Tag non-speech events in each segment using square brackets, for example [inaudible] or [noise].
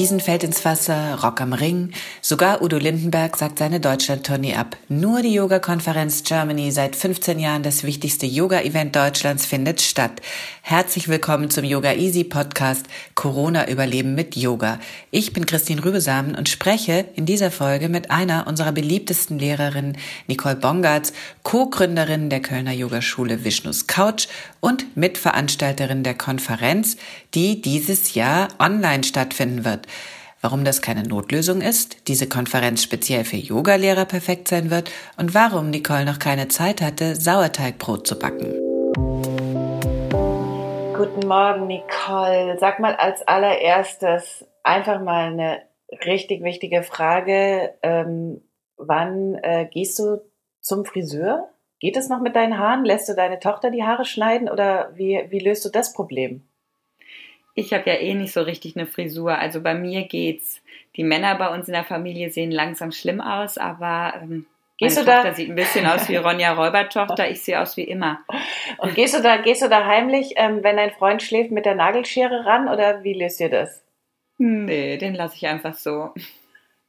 Wiesen fällt ins Wasser, Rock am Ring. Sogar Udo Lindenberg sagt seine Deutschland-Tournee ab. Nur die Yoga-Konferenz Germany, seit 15 Jahren das wichtigste Yoga-Event Deutschlands, findet statt. Herzlich willkommen zum Yoga Easy Podcast Corona überleben mit Yoga. Ich bin Christine Rübesamen und spreche in dieser Folge mit einer unserer beliebtesten Lehrerinnen, Nicole Bongartz, Co-Gründerin der Kölner Yogaschule Vishnus Couch und Mitveranstalterin der Konferenz, die dieses Jahr online stattfinden wird. Warum das keine Notlösung ist, diese Konferenz speziell für Yogalehrer perfekt sein wird und warum Nicole noch keine Zeit hatte, Sauerteigbrot zu backen. Guten Morgen, Nicole. Sag mal als allererstes einfach mal eine richtig wichtige Frage. Ähm, wann äh, gehst du zum Friseur? Geht es noch mit deinen Haaren? Lässt du deine Tochter die Haare schneiden oder wie, wie löst du das Problem? Ich habe ja eh nicht so richtig eine Frisur. Also bei mir geht's. Die Männer bei uns in der Familie sehen langsam schlimm aus, aber ähm, Gehst meine du Tochter da- sieht ein bisschen aus wie Ronja Räubertochter. Ich sehe aus wie immer. Und gehst du da, gehst du da heimlich, ähm, wenn dein Freund schläft, mit der Nagelschere ran oder wie löst ihr das? Nee, den lasse ich einfach so.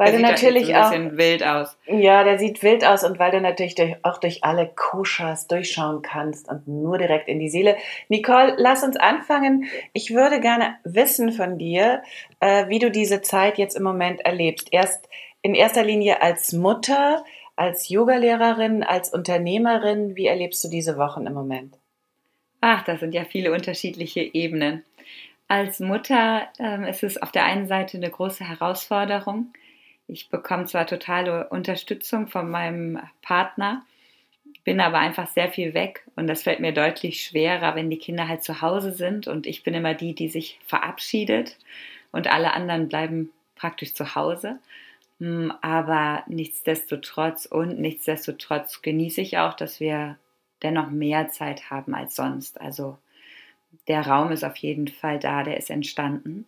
Weil Der du sieht natürlich jetzt ein auch, bisschen wild aus. ja, der sieht wild aus und weil du natürlich durch, auch durch alle Koschas durchschauen kannst und nur direkt in die Seele. Nicole, lass uns anfangen. Ich würde gerne wissen von dir, äh, wie du diese Zeit jetzt im Moment erlebst. Erst in erster Linie als Mutter, als Yogalehrerin, als Unternehmerin. Wie erlebst du diese Wochen im Moment? Ach, das sind ja viele unterschiedliche Ebenen. Als Mutter ähm, ist es auf der einen Seite eine große Herausforderung. Ich bekomme zwar totale Unterstützung von meinem Partner, bin aber einfach sehr viel weg und das fällt mir deutlich schwerer, wenn die Kinder halt zu Hause sind und ich bin immer die, die sich verabschiedet und alle anderen bleiben praktisch zu Hause. Mm, Aber nichtsdestotrotz und nichtsdestotrotz genieße ich auch, dass wir dennoch mehr Zeit haben als sonst. Also der Raum ist auf jeden Fall da, der ist entstanden.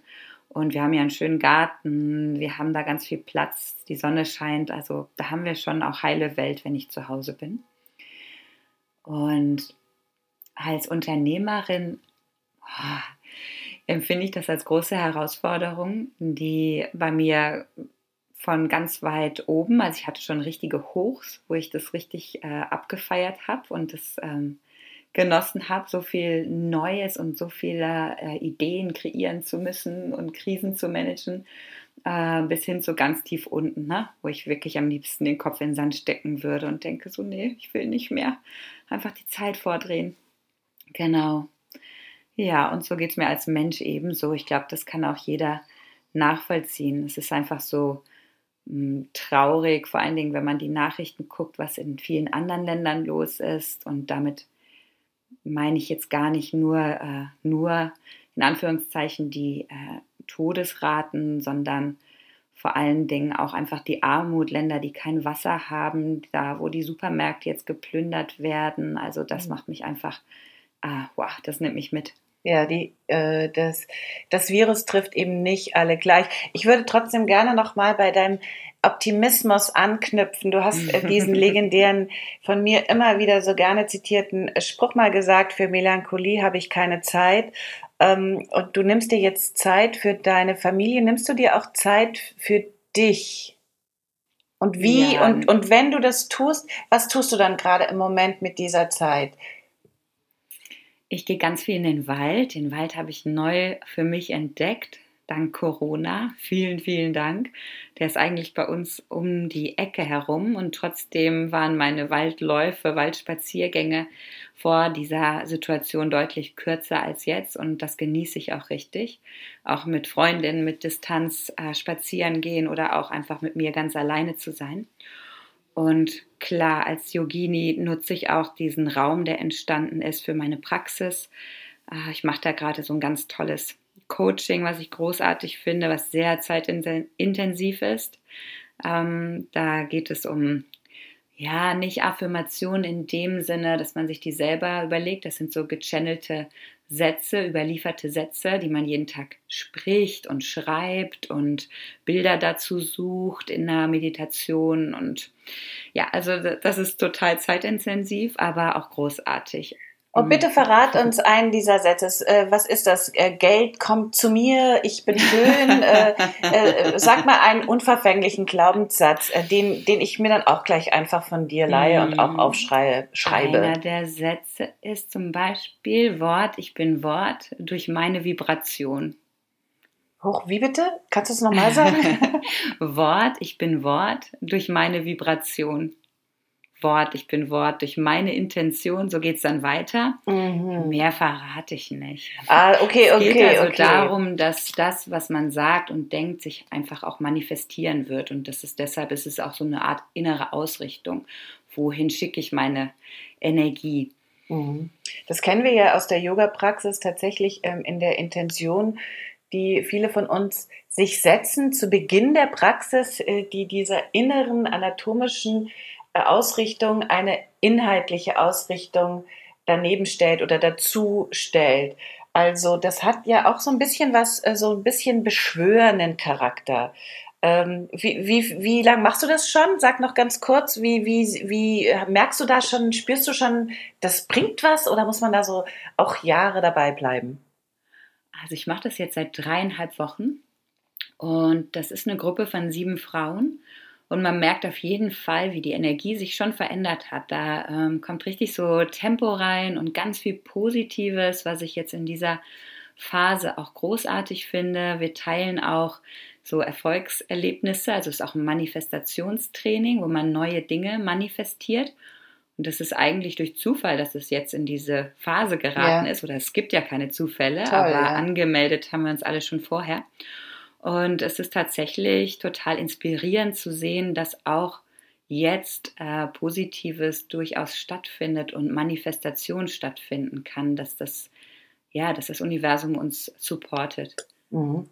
Und wir haben ja einen schönen Garten, wir haben da ganz viel Platz, die Sonne scheint. Also da haben wir schon auch heile Welt, wenn ich zu Hause bin. Und als Unternehmerin oh, empfinde ich das als große Herausforderung, die bei mir von ganz weit oben, also ich hatte schon richtige Hochs, wo ich das richtig äh, abgefeiert habe und das ähm, genossen habe, so viel Neues und so viele äh, Ideen kreieren zu müssen und Krisen zu managen, äh, bis hin zu ganz tief unten, ne? wo ich wirklich am liebsten den Kopf in den Sand stecken würde und denke so, nee, ich will nicht mehr. Einfach die Zeit vordrehen. Genau. Ja, und so geht es mir als Mensch ebenso. Ich glaube, das kann auch jeder nachvollziehen. Es ist einfach so mh, traurig, vor allen Dingen, wenn man die Nachrichten guckt, was in vielen anderen Ländern los ist. Und damit meine ich jetzt gar nicht nur, äh, nur in Anführungszeichen die äh, Todesraten, sondern vor allen Dingen auch einfach die Armut, Länder, die kein Wasser haben, da wo die Supermärkte jetzt geplündert werden. Also das macht mich einfach, ah, wow, das nimmt mich mit. Ja, die, äh, das, das Virus trifft eben nicht alle gleich. Ich würde trotzdem gerne noch mal bei deinem Optimismus anknüpfen. Du hast äh, diesen legendären, von mir immer wieder so gerne zitierten Spruch mal gesagt, für Melancholie habe ich keine Zeit. Ähm, und du nimmst dir jetzt Zeit für deine Familie. Nimmst du dir auch Zeit für dich? Und wie? Ja. Und, und wenn du das tust, was tust du dann gerade im Moment mit dieser Zeit? Ich gehe ganz viel in den Wald. Den Wald habe ich neu für mich entdeckt, dank Corona. Vielen, vielen Dank. Der ist eigentlich bei uns um die Ecke herum und trotzdem waren meine Waldläufe, Waldspaziergänge vor dieser Situation deutlich kürzer als jetzt und das genieße ich auch richtig. Auch mit Freundinnen mit Distanz äh, spazieren gehen oder auch einfach mit mir ganz alleine zu sein. Und klar, als Yogini nutze ich auch diesen Raum, der entstanden ist für meine Praxis. Ah, ich mache da gerade so ein ganz tolles Coaching, was ich großartig finde, was sehr zeitintensiv ist. Ähm, da geht es um ja, nicht Affirmation in dem Sinne, dass man sich die selber überlegt. Das sind so gechannelte Sätze, überlieferte Sätze, die man jeden Tag spricht und schreibt und Bilder dazu sucht in der Meditation. Und ja, also das ist total zeitintensiv, aber auch großartig. Und bitte verrat uns einen dieser Sätze. Äh, was ist das? Äh, Geld kommt zu mir, ich bin schön. [laughs] äh, sag mal einen unverfänglichen Glaubenssatz, den, den ich mir dann auch gleich einfach von dir leihe und auch mm. aufschreibe. Schreibe. Einer der Sätze ist zum Beispiel Wort, ich bin Wort durch meine Vibration. Hoch, wie bitte? Kannst du es nochmal sagen? [laughs] Wort, ich bin Wort durch meine Vibration. Wort, ich bin Wort, durch meine Intention, so geht es dann weiter. Mhm. Mehr verrate ich nicht. Ah, okay, okay. Es geht also okay. darum, dass das, was man sagt und denkt, sich einfach auch manifestieren wird. Und das ist deshalb ist es auch so eine Art innere Ausrichtung. Wohin schicke ich meine Energie? Mhm. Das kennen wir ja aus der Yoga-Praxis tatsächlich ähm, in der Intention, die viele von uns sich setzen zu Beginn der Praxis, äh, die dieser inneren anatomischen Ausrichtung eine inhaltliche Ausrichtung daneben stellt oder dazu stellt. Also das hat ja auch so ein bisschen was, äh, so ein bisschen beschwörenden Charakter. Ähm, wie, wie, wie lang machst du das schon? Sag noch ganz kurz, wie, wie, wie merkst du da schon, spürst du schon, das bringt was oder muss man da so auch Jahre dabei bleiben? Also ich mache das jetzt seit dreieinhalb Wochen und das ist eine Gruppe von sieben Frauen und man merkt auf jeden Fall, wie die Energie sich schon verändert hat. Da ähm, kommt richtig so Tempo rein und ganz viel Positives, was ich jetzt in dieser Phase auch großartig finde. Wir teilen auch so Erfolgserlebnisse, also es ist auch ein Manifestationstraining, wo man neue Dinge manifestiert. Und das ist eigentlich durch Zufall, dass es jetzt in diese Phase geraten ja. ist. Oder es gibt ja keine Zufälle, Toll, aber ja. angemeldet haben wir uns alle schon vorher. Und es ist tatsächlich total inspirierend zu sehen, dass auch jetzt äh, Positives durchaus stattfindet und Manifestation stattfinden kann, dass das, ja, dass das Universum uns supportet. Mhm.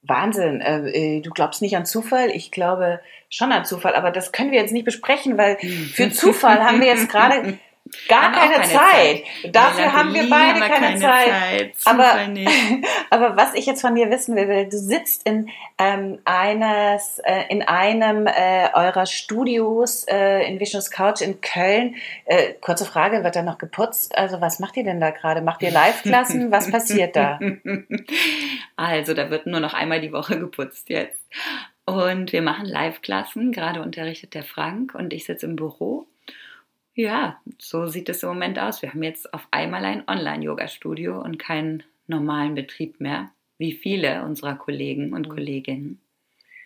Wahnsinn. Äh, äh du glaubst nicht an Zufall? Ich glaube schon an Zufall, aber das können wir jetzt nicht besprechen, weil [laughs] für Zufall haben wir jetzt gerade [laughs] Gar keine, keine, Zeit. Zeit. Dafür haben wir beide haben keine, keine, Zeit. Zeit. Aber, [laughs] aber was ich jetzt von dir wissen will, du sitzt in ähm, eines, äh, in einem äh, eurer Studios äh, in Vishnus Couch in Köln. Äh, kurze Frage, wird da noch geputzt? Also was macht ihr denn da gerade? Macht ihr Live-Klassen? [laughs] was passiert da? Also da wird nur noch einmal die Woche geputzt jetzt. Und wir machen Live-Klassen. Gerade unterrichtet der Frank und ich sitze im Büro ja, so sieht es im Moment aus. Wir haben jetzt auf einmal ein Online-Yoga-Studio und keinen normalen Betrieb mehr, wie viele unserer Kollegen und mhm. Kolleginnen.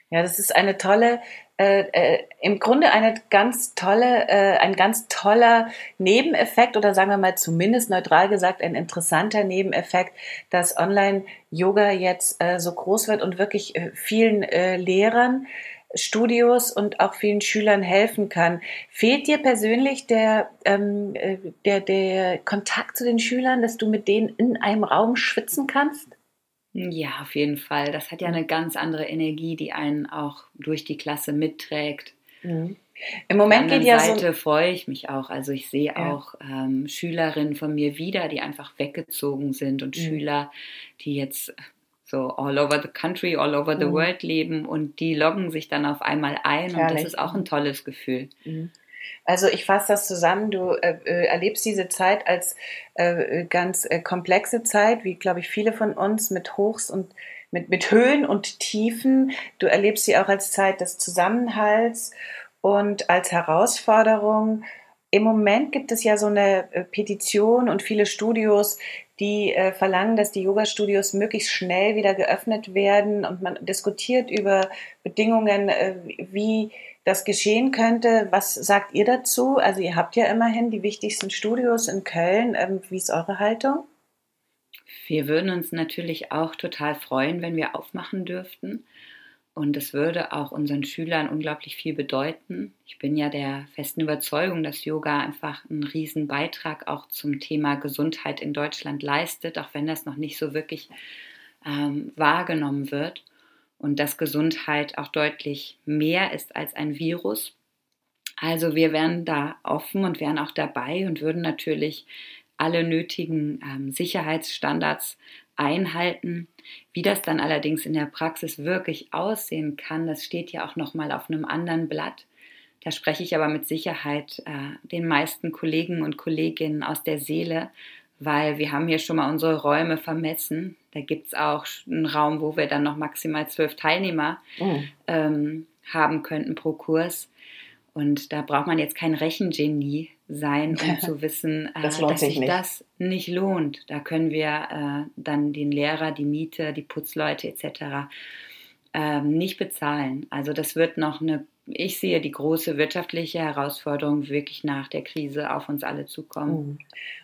Ja, das ist eine tolle, äh, äh, im Grunde eine ganz tolle, äh, ein ganz toller Nebeneffekt oder sagen wir mal zumindest neutral gesagt ein interessanter Nebeneffekt, dass Online-Yoga jetzt äh, so groß wird und wirklich äh, vielen äh, Lehrern Studios und auch vielen Schülern helfen kann. Fehlt dir persönlich der, ähm, äh, der, der Kontakt zu den Schülern, dass du mit denen in einem Raum schwitzen kannst? Ja, auf jeden Fall. Das hat ja eine ganz andere Energie, die einen auch durch die Klasse mitträgt. Mhm. Im Moment geht ja Seite so freue ich mich auch. Also ich sehe ja. auch ähm, Schülerinnen von mir wieder, die einfach weggezogen sind und mhm. Schüler, die jetzt so all over the country, all over the mhm. world leben und die loggen sich dann auf einmal ein Herrlich. und das ist auch ein tolles Gefühl. Mhm. Also ich fasse das zusammen, du äh, äh, erlebst diese Zeit als äh, ganz äh, komplexe Zeit, wie glaube ich viele von uns mit Hochs und mit, mit Höhen und Tiefen. Du erlebst sie auch als Zeit des Zusammenhalts und als Herausforderung. Im Moment gibt es ja so eine äh, Petition und viele Studios, die äh, verlangen, dass die Yoga-Studios möglichst schnell wieder geöffnet werden und man diskutiert über Bedingungen, äh, wie das geschehen könnte. Was sagt ihr dazu? Also ihr habt ja immerhin die wichtigsten Studios in Köln. Ähm, wie ist eure Haltung? Wir würden uns natürlich auch total freuen, wenn wir aufmachen dürften. Und es würde auch unseren Schülern unglaublich viel bedeuten. Ich bin ja der festen Überzeugung, dass Yoga einfach einen riesen Beitrag auch zum Thema Gesundheit in Deutschland leistet, auch wenn das noch nicht so wirklich ähm, wahrgenommen wird. Und dass Gesundheit auch deutlich mehr ist als ein Virus. Also wir wären da offen und wären auch dabei und würden natürlich alle nötigen ähm, Sicherheitsstandards einhalten. Wie das dann allerdings in der Praxis wirklich aussehen kann, das steht ja auch noch mal auf einem anderen Blatt. Da spreche ich aber mit Sicherheit äh, den meisten Kollegen und Kolleginnen aus der Seele, weil wir haben hier schon mal unsere Räume vermessen. Da gibt es auch einen Raum, wo wir dann noch maximal zwölf Teilnehmer mhm. ähm, haben könnten pro Kurs. Und da braucht man jetzt kein Rechengenie sein, um [laughs] zu wissen, äh, das dass sich, sich das nicht lohnt. Da können wir äh, dann den Lehrer, die Miete, die Putzleute etc. Ähm, nicht bezahlen. Also das wird noch eine, ich sehe die große wirtschaftliche Herausforderung wirklich nach der Krise auf uns alle zukommen. Mhm.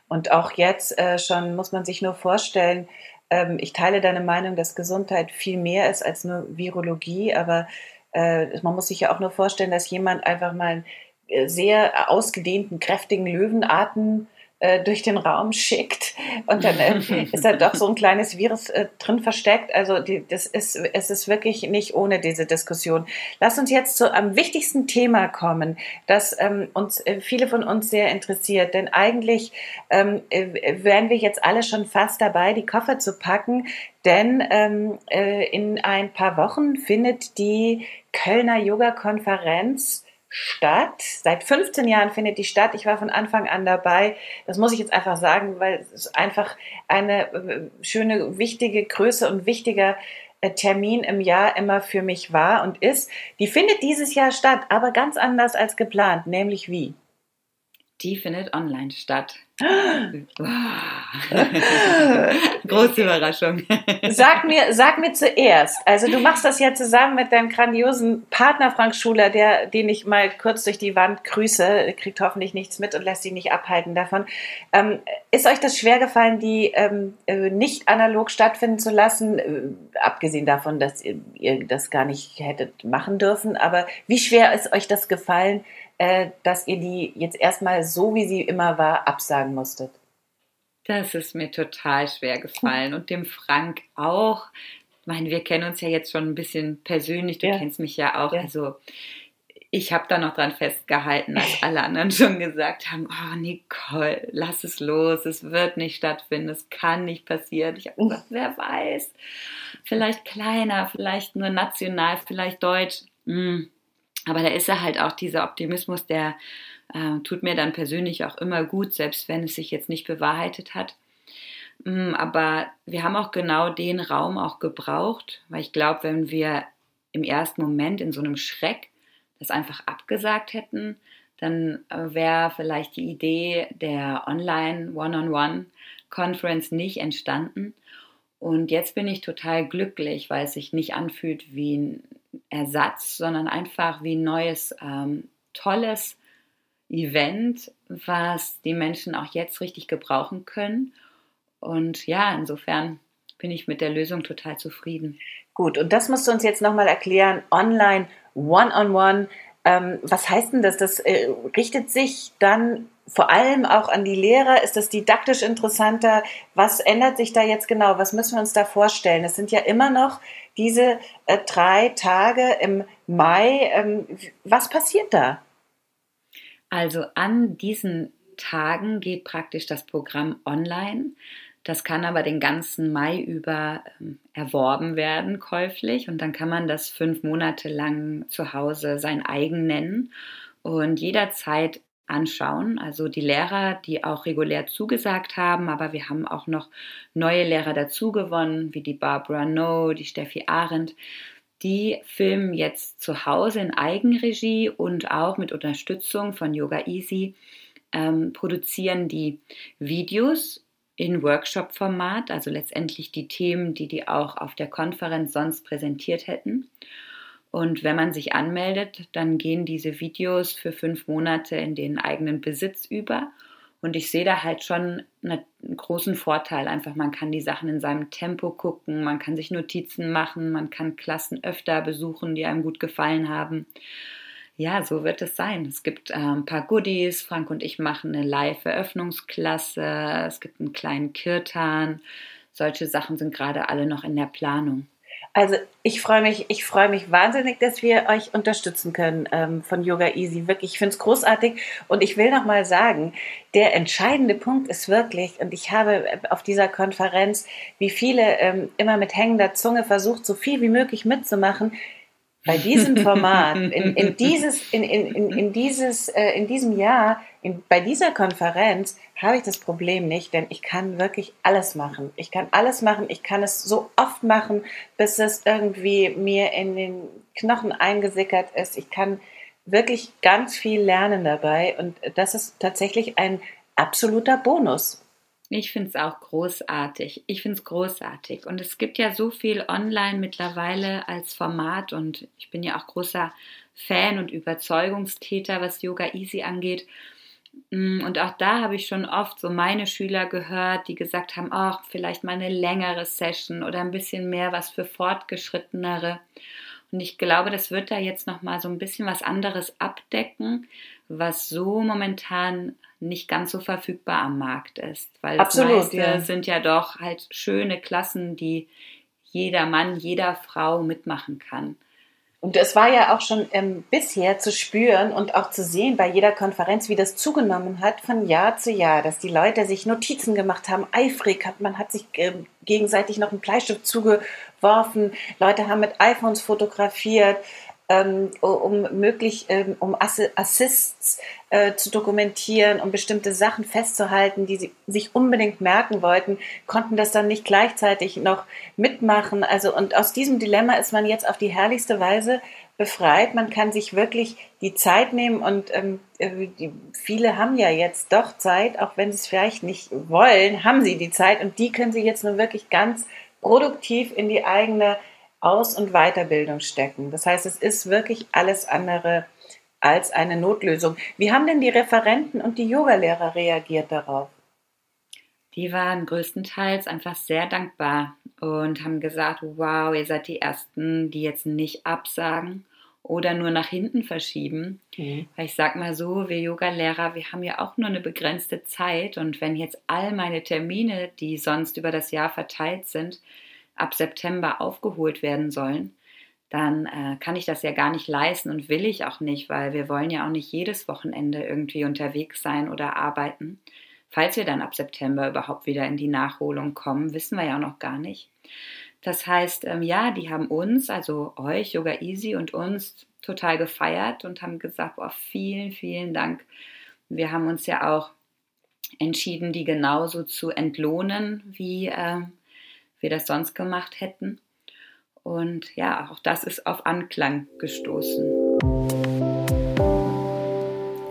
Und auch jetzt äh, schon muss man sich nur vorstellen, ähm, ich teile deine Meinung, dass Gesundheit viel mehr ist als nur Virologie, aber äh, man muss sich ja auch nur vorstellen, dass jemand einfach mal sehr ausgedehnten, kräftigen Löwenarten äh, durch den Raum schickt und dann äh, [laughs] ist da doch so ein kleines Virus äh, drin versteckt. Also die, das ist, es ist wirklich nicht ohne diese Diskussion. Lass uns jetzt zu am wichtigsten Thema kommen, das ähm, uns äh, viele von uns sehr interessiert. Denn eigentlich ähm, äh, wären wir jetzt alle schon fast dabei, die Koffer zu packen. Denn ähm, äh, in ein paar Wochen findet die Kölner Yoga-Konferenz statt. Seit 15 Jahren findet die statt. Ich war von Anfang an dabei. Das muss ich jetzt einfach sagen, weil es einfach eine äh, schöne, wichtige Größe und wichtiger äh, Termin im Jahr immer für mich war und ist. Die findet dieses Jahr statt, aber ganz anders als geplant, nämlich wie? Die findet online statt. [gasps] Große Überraschung. Sag mir, sag mir zuerst, also du machst das ja zusammen mit deinem grandiosen Partner Frank Schuler, der, den ich mal kurz durch die Wand grüße, kriegt hoffentlich nichts mit und lässt sich nicht abhalten davon. Ähm, ist euch das schwer gefallen, die ähm, äh, nicht analog stattfinden zu lassen, äh, abgesehen davon, dass ihr, ihr das gar nicht hättet machen dürfen, aber wie schwer ist euch das gefallen, äh, dass ihr die jetzt erstmal so, wie sie immer war, absagen musstet? Das ist mir total schwer gefallen und dem Frank auch. Ich meine, wir kennen uns ja jetzt schon ein bisschen persönlich, du ja. kennst mich ja auch. Ja. Also ich habe da noch dran festgehalten, als alle anderen [laughs] schon gesagt haben, oh Nicole, lass es los, es wird nicht stattfinden, es kann nicht passieren. Ich habe gesagt, wer weiß, vielleicht kleiner, vielleicht nur national, vielleicht deutsch. Hm. Aber da ist er halt auch dieser Optimismus, der äh, tut mir dann persönlich auch immer gut, selbst wenn es sich jetzt nicht bewahrheitet hat. Mm, aber wir haben auch genau den Raum auch gebraucht, weil ich glaube, wenn wir im ersten Moment in so einem Schreck das einfach abgesagt hätten, dann äh, wäre vielleicht die Idee der Online One-on-One-Conference nicht entstanden. Und jetzt bin ich total glücklich, weil es sich nicht anfühlt wie ein Ersatz, sondern einfach wie ein neues, ähm, tolles Event, was die Menschen auch jetzt richtig gebrauchen können. Und ja, insofern bin ich mit der Lösung total zufrieden. Gut, und das musst du uns jetzt nochmal erklären. Online, one-on-one. -on -one. Ähm, was heißt denn das? Das äh, richtet sich dann vor allem auch an die Lehrer. Ist das didaktisch interessanter? Was ändert sich da jetzt genau? Was müssen wir uns da vorstellen? Es sind ja immer noch diese äh, drei Tage im Mai. Ähm, was passiert da? Also an diesen Tagen geht praktisch das Programm online. Das kann aber den ganzen Mai über ähm, erworben werden, käuflich. Und dann kann man das fünf Monate lang zu Hause sein eigen nennen und jederzeit anschauen. Also die Lehrer, die auch regulär zugesagt haben, aber wir haben auch noch neue Lehrer dazu gewonnen, wie die Barbara No, die Steffi Arendt. Die filmen jetzt zu Hause in Eigenregie und auch mit Unterstützung von Yoga Easy ähm, produzieren die Videos in Workshop-Format, also letztendlich die Themen, die die auch auf der Konferenz sonst präsentiert hätten. Und wenn man sich anmeldet, dann gehen diese Videos für fünf Monate in den eigenen Besitz über Und ich sehe da halt schon einen großen Vorteil. Einfach, man kann die Sachen in seinem Tempo gucken, man kann sich Notizen machen, man kann Klassen öfter besuchen, die einem gut gefallen haben. Ja, so wird es sein. Es gibt äh, ein paar Goodies. Frank und ich machen eine Live-Eröffnungsklasse. Es gibt einen kleinen Kirtan. Solche Sachen sind gerade alle noch in der Planung. Also ich freue mich, ich freue mich wahnsinnig, dass wir euch unterstützen können ähm, von Yoga Easy. Wirklich, ich finde es großartig. Und ich will noch mal sagen, der entscheidende Punkt ist wirklich, und ich habe auf dieser Konferenz, wie viele ähm, immer mit hängender Zunge versucht, so viel wie möglich mitzumachen, bei diesem Format, in, [laughs] in dieses, in, in, in, dieses, äh, in diesem Jahr, in, bei dieser Konferenz habe ich das Problem nicht, denn ich kann wirklich alles machen. Ich kann alles machen, ich kann es so oft machen, bis es irgendwie mir in den Knochen eingesickert ist. Ich kann wirklich ganz viel lernen dabei und das ist tatsächlich ein absoluter Bonus. Ich finde es auch großartig. Ich finde es großartig. Und es gibt ja so viel online mittlerweile als Format und ich bin ja auch großer Fan und Überzeugungstäter, was Yoga Easy angeht. Mm, und auch da habe ich schon oft so meine Schüler gehört, die gesagt haben, ach, vielleicht mal eine längere Session oder ein bisschen mehr was für Fortgeschrittenere. Und ich glaube, das wird da jetzt noch mal so ein bisschen was anderes abdecken, was so momentan nicht ganz so verfügbar am Markt ist. Weil Absolut, das meiste ja. sind ja doch halt schöne Klassen, die jeder Mann, jeder Frau mitmachen kann. Und es war ja auch schon ähm, bisher zu spüren und auch zu sehen bei jeder Konferenz, wie das zugenommen hat von Jahr zu Jahr, dass die Leute sich Notizen gemacht haben, eifrig, hat, man hat sich äh, gegenseitig noch einen Bleistift zugeworfen, Leute haben mit iPhones fotografiert, ähm, um möglich, ähm, um Assists äh, zu dokumentieren, um bestimmte Sachen festzuhalten, die sie sich unbedingt merken wollten, konnten das dann nicht gleichzeitig noch mitmachen. Also und aus diesem Dilemma ist man jetzt auf die herrlichste Weise befreit. Man kann sich wirklich die Zeit nehmen und ähm, äh, die, viele haben ja jetzt doch Zeit, auch wenn sie es vielleicht nicht wollen, haben sie die Zeit und die können sie jetzt nur wirklich ganz produktiv in die eigene aus- und Weiterbildung stecken. Das heißt, es ist wirklich alles andere als eine Notlösung. Wie haben denn die Referenten und die Yogalehrer reagiert darauf? Die waren größtenteils einfach sehr dankbar und haben gesagt, wow, ihr seid die Ersten, die jetzt nicht absagen oder nur nach hinten verschieben. Mhm. Weil ich sag mal so, wir Yogalehrer, wir haben ja auch nur eine begrenzte Zeit und wenn jetzt all meine Termine, die sonst über das Jahr verteilt sind, ab September aufgeholt werden sollen, dann äh, kann ich das ja gar nicht leisten und will ich auch nicht, weil wir wollen ja auch nicht jedes Wochenende irgendwie unterwegs sein oder arbeiten. Falls wir dann ab September überhaupt wieder in die Nachholung kommen, wissen wir ja auch noch gar nicht. Das heißt, ähm, ja, die haben uns, also euch, Yoga Easy und uns total gefeiert und haben gesagt, oh, vielen, vielen Dank. Wir haben uns ja auch entschieden, die genauso zu entlohnen, wie äh, wir das sonst gemacht hätten. Und ja, auch das ist auf Anklang gestoßen.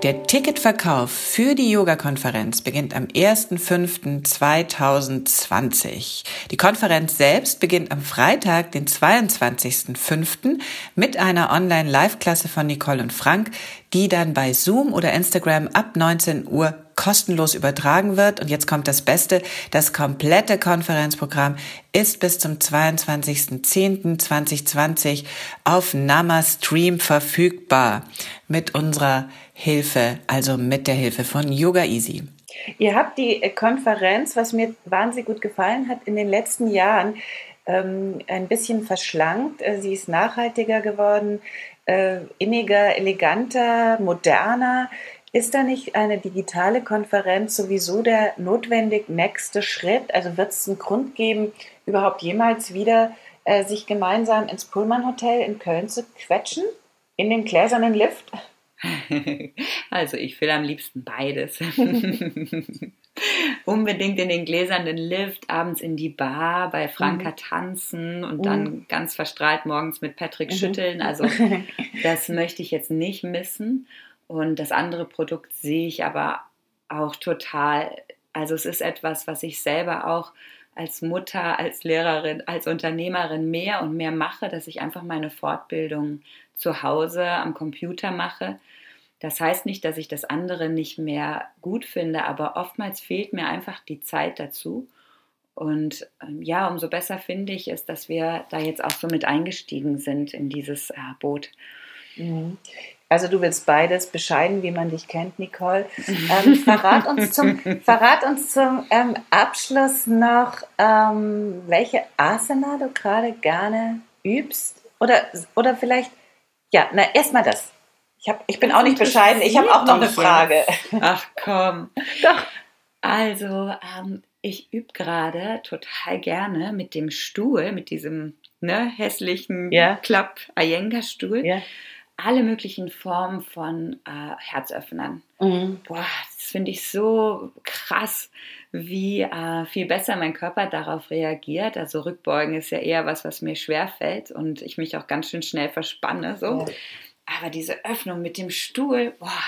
Der Ticketverkauf für die Yoga-Konferenz beginnt am 1.5.2020. Die Konferenz selbst beginnt am Freitag, den 22.05. mit einer Online-Live-Klasse von Nicole und Frank, die dann bei Zoom oder Instagram ab 19 Uhr kostenlos übertragen wird. Und jetzt kommt das Beste. Das komplette Konferenzprogramm ist bis zum 22.10.2020 auf Namastream verfügbar. Mit unserer Hilfe, also mit der Hilfe von Yoga Easy. Ihr habt die Konferenz, was mir wahnsinnig gut gefallen hat, in den letzten Jahren ähm, ein bisschen verschlankt. Äh, sie ist nachhaltiger geworden, äh, inniger, eleganter, moderner. Ist da nicht eine digitale Konferenz sowieso der notwendig nächste Schritt? Also wird es einen Grund geben, überhaupt jemals wieder äh, sich gemeinsam ins Pullman Hotel in Köln zu quetschen? In den gläsernen Lift? [laughs] Also ich will am liebsten beides. [laughs] Unbedingt in den gläsernen Lift, abends in die Bar, bei Franka mhm. tanzen und mhm. dann ganz verstrahlt morgens mit Patrick mhm. schütteln. Also [laughs] das möchte ich jetzt nicht missen. Und das andere Produkt sehe ich aber auch total. Also es ist etwas, was ich selber auch als Mutter, als Lehrerin, als Unternehmerin mehr und mehr mache, dass ich einfach meine Fortbildung zu Hause am Computer mache. Das heißt nicht, dass ich das andere nicht mehr gut finde, aber oftmals fehlt mir einfach die Zeit dazu. Und ähm, ja, umso besser finde ich es, dass wir da jetzt auch so mit eingestiegen sind in dieses äh, Boot. Mhm. Also du willst beides bescheiden, wie man dich kennt, Nicole. Ähm, verrat uns zum, verrat uns zum ähm, Abschluss noch, ähm, welche Asana du gerade gerne übst. Oder, oder vielleicht, ja, na erstmal das. Ich, hab, ich bin das auch nicht bescheiden, ich habe auch noch eine Frage. Ach komm. Doch. Also, ähm, ich übe gerade total gerne mit dem Stuhl, mit diesem ne, hässlichen ja. Klapp-Ayenga-Stuhl. Ja alle möglichen Formen von äh, Herzöffnern. Mhm. Boah, das finde ich so krass, wie äh, viel besser mein Körper darauf reagiert. Also Rückbeugen ist ja eher was, was mir schwer fällt und ich mich auch ganz schön schnell verspanne. So. Ja. Aber diese Öffnung mit dem Stuhl, boah,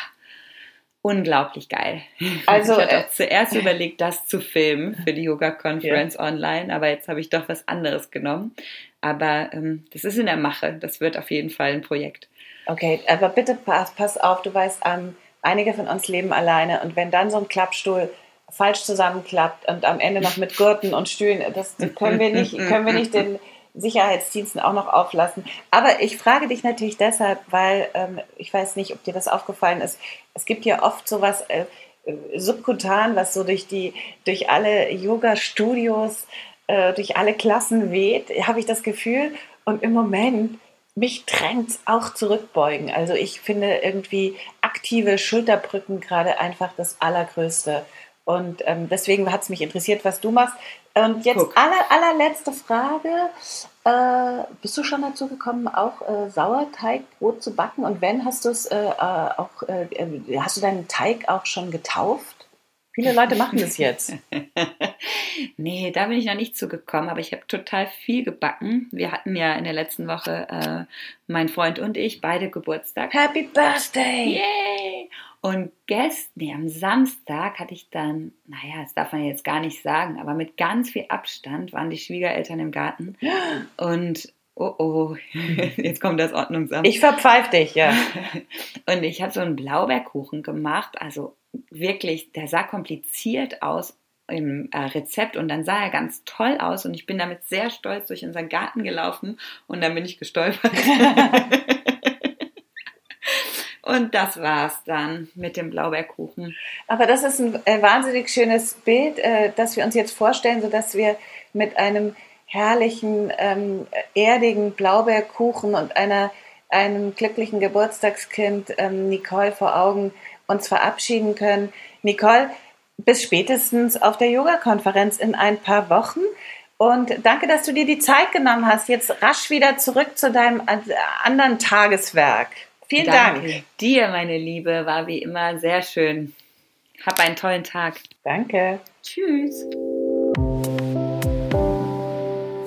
unglaublich geil. [laughs] Also ich hatte äh, zuerst überlegt, das zu filmen für die Yoga Conference ja. online, aber jetzt habe ich doch was anderes genommen. Aber ähm, das ist in der Mache. Das wird auf jeden Fall ein Projekt. Okay, aber bitte pass, pass auf, du weißt, ähm, einige von uns leben alleine und wenn dann so ein Klappstuhl falsch zusammenklappt und am Ende noch mit Gurten und Stühlen, das können wir nicht, können wir nicht den Sicherheitsdiensten auch noch auflassen. Aber ich frage dich natürlich deshalb, weil ähm, ich weiß nicht, ob dir das aufgefallen ist. Es gibt ja oft sowas äh, äh subkutan, was so durch die durch alle Yoga-Studios, äh, durch alle Klassen weht, habe ich das Gefühl. Und im Moment mich drängt auch zurückbeugen. Also ich finde irgendwie aktive Schulterbrücken gerade einfach das Allergrößte. Und ähm, deswegen hat es mich interessiert, was du machst. Und jetzt aller, allerletzte Frage. Äh, bist du schon dazu gekommen, auch äh, Sauerteigbrot zu backen? Und wenn, hast du es äh, äh auch, äh, äh, hast du deinen Teig auch schon getauft? Viele Leute machen das jetzt. [laughs] nee, da bin ich noch nicht zugekommen, aber ich habe total viel gebacken. Wir hatten ja in der letzten Woche, äh, mein Freund und ich, beide Geburtstag. Happy Birthday! Yay! Und gestern, nee, am Samstag hatte ich dann, naja, das darf man jetzt gar nicht sagen, aber mit ganz viel Abstand waren die Schwiegereltern im Garten. Und oh oh, [laughs] jetzt kommt das Ordnungsamt. Ich verpfeif dich, ja. [laughs] Und ich habe so einen Blaubeerkuchen gemacht, also wirklich, der sah kompliziert aus im äh, Rezept und dann sah er ganz toll aus und ich bin damit sehr stolz durch unseren Garten gelaufen und dann bin ich gestolpert. [laughs] und das war's dann mit dem Blaubeerkuchen. Aber das ist ein äh, wahnsinnig schönes Bild, äh, das wir uns jetzt vorstellen, sodass wir mit einem herrlichen, ähm, erdigen Blaubeerkuchen und einer, einem glücklichen Geburtstagskind ähm, Nicole vor Augen uns verabschieden können. Nicole, bis spätestens auf der Yoga-Konferenz in ein paar Wochen. Und danke, dass du dir die Zeit genommen hast. Jetzt rasch wieder zurück zu deinem anderen Tageswerk. Vielen danke Dank. Dir, meine Liebe, war wie immer sehr schön. Hab einen tollen Tag. Danke. Tschüss.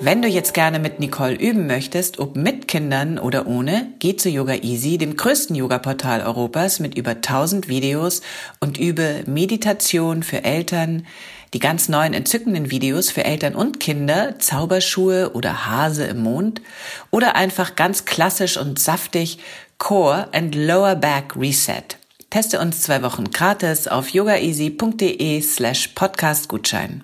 Wenn du jetzt gerne mit Nicole üben möchtest, ob mit Kindern oder ohne, geh zu Yoga Easy, dem größten Yoga-Portal Europas mit über 1000 Videos und übe Meditation für Eltern, die ganz neuen entzückenden Videos für Eltern und Kinder, Zauberschuhe oder Hase im Mond oder einfach ganz klassisch und saftig Core and Lower Back Reset. Teste uns zwei Wochen gratis auf yogaeasy.de slash podcastgutschein.